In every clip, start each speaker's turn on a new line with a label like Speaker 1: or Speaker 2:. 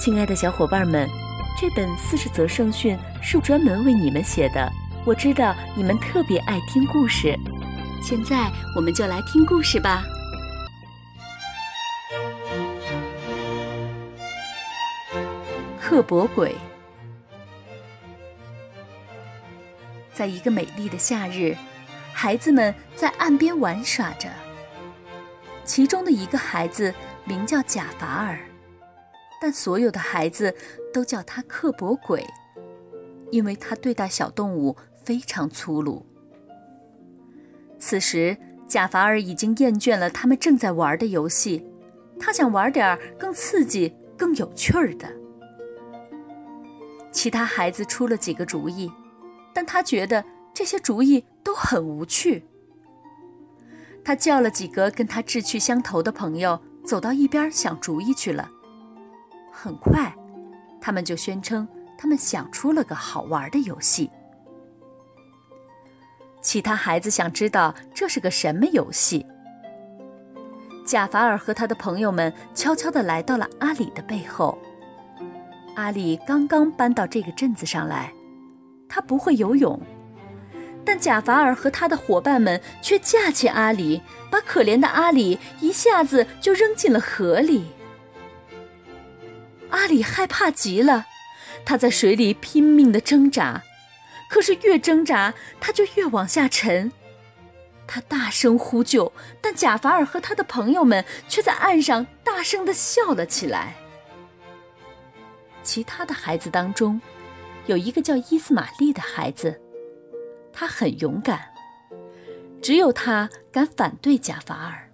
Speaker 1: 亲爱的小伙伴们，这本四十则圣训是专门为你们写的。我知道你们特别爱听故事，现在我们就来听故事吧。刻薄鬼，在一个美丽的夏日，孩子们在岸边玩耍着。其中的一个孩子名叫贾法尔。但所有的孩子都叫他刻薄鬼，因为他对待小动物非常粗鲁。此时，贾法尔已经厌倦了他们正在玩的游戏，他想玩点更刺激、更有趣儿的。其他孩子出了几个主意，但他觉得这些主意都很无趣。他叫了几个跟他志趣相投的朋友，走到一边想主意去了。很快，他们就宣称他们想出了个好玩的游戏。其他孩子想知道这是个什么游戏。贾法尔和他的朋友们悄悄地来到了阿里的背后。阿里刚刚搬到这个镇子上来，他不会游泳，但贾法尔和他的伙伴们却架起阿里，把可怜的阿里一下子就扔进了河里。阿里害怕极了，他在水里拼命的挣扎，可是越挣扎，他就越往下沉。他大声呼救，但贾法尔和他的朋友们却在岸上大声的笑了起来。其他的孩子当中，有一个叫伊斯玛利的孩子，他很勇敢，只有他敢反对贾法尔。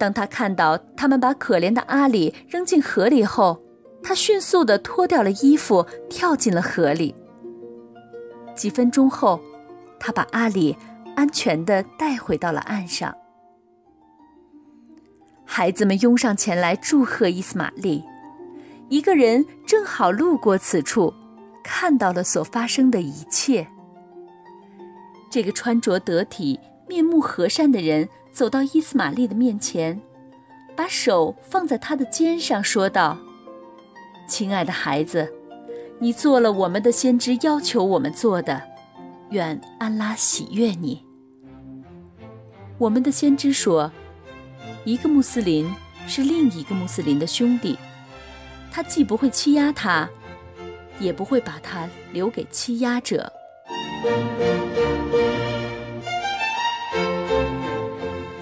Speaker 1: 当他看到他们把可怜的阿里扔进河里后，他迅速地脱掉了衣服，跳进了河里。几分钟后，他把阿里安全地带回到了岸上。孩子们拥上前来祝贺伊斯玛利。一个人正好路过此处，看到了所发生的一切。这个穿着得体、面目和善的人。走到伊斯玛利的面前，把手放在他的肩上，说道：“亲爱的孩子，你做了我们的先知要求我们做的，愿安拉喜悦你。”我们的先知说：“一个穆斯林是另一个穆斯林的兄弟，他既不会欺压他，也不会把他留给欺压者。”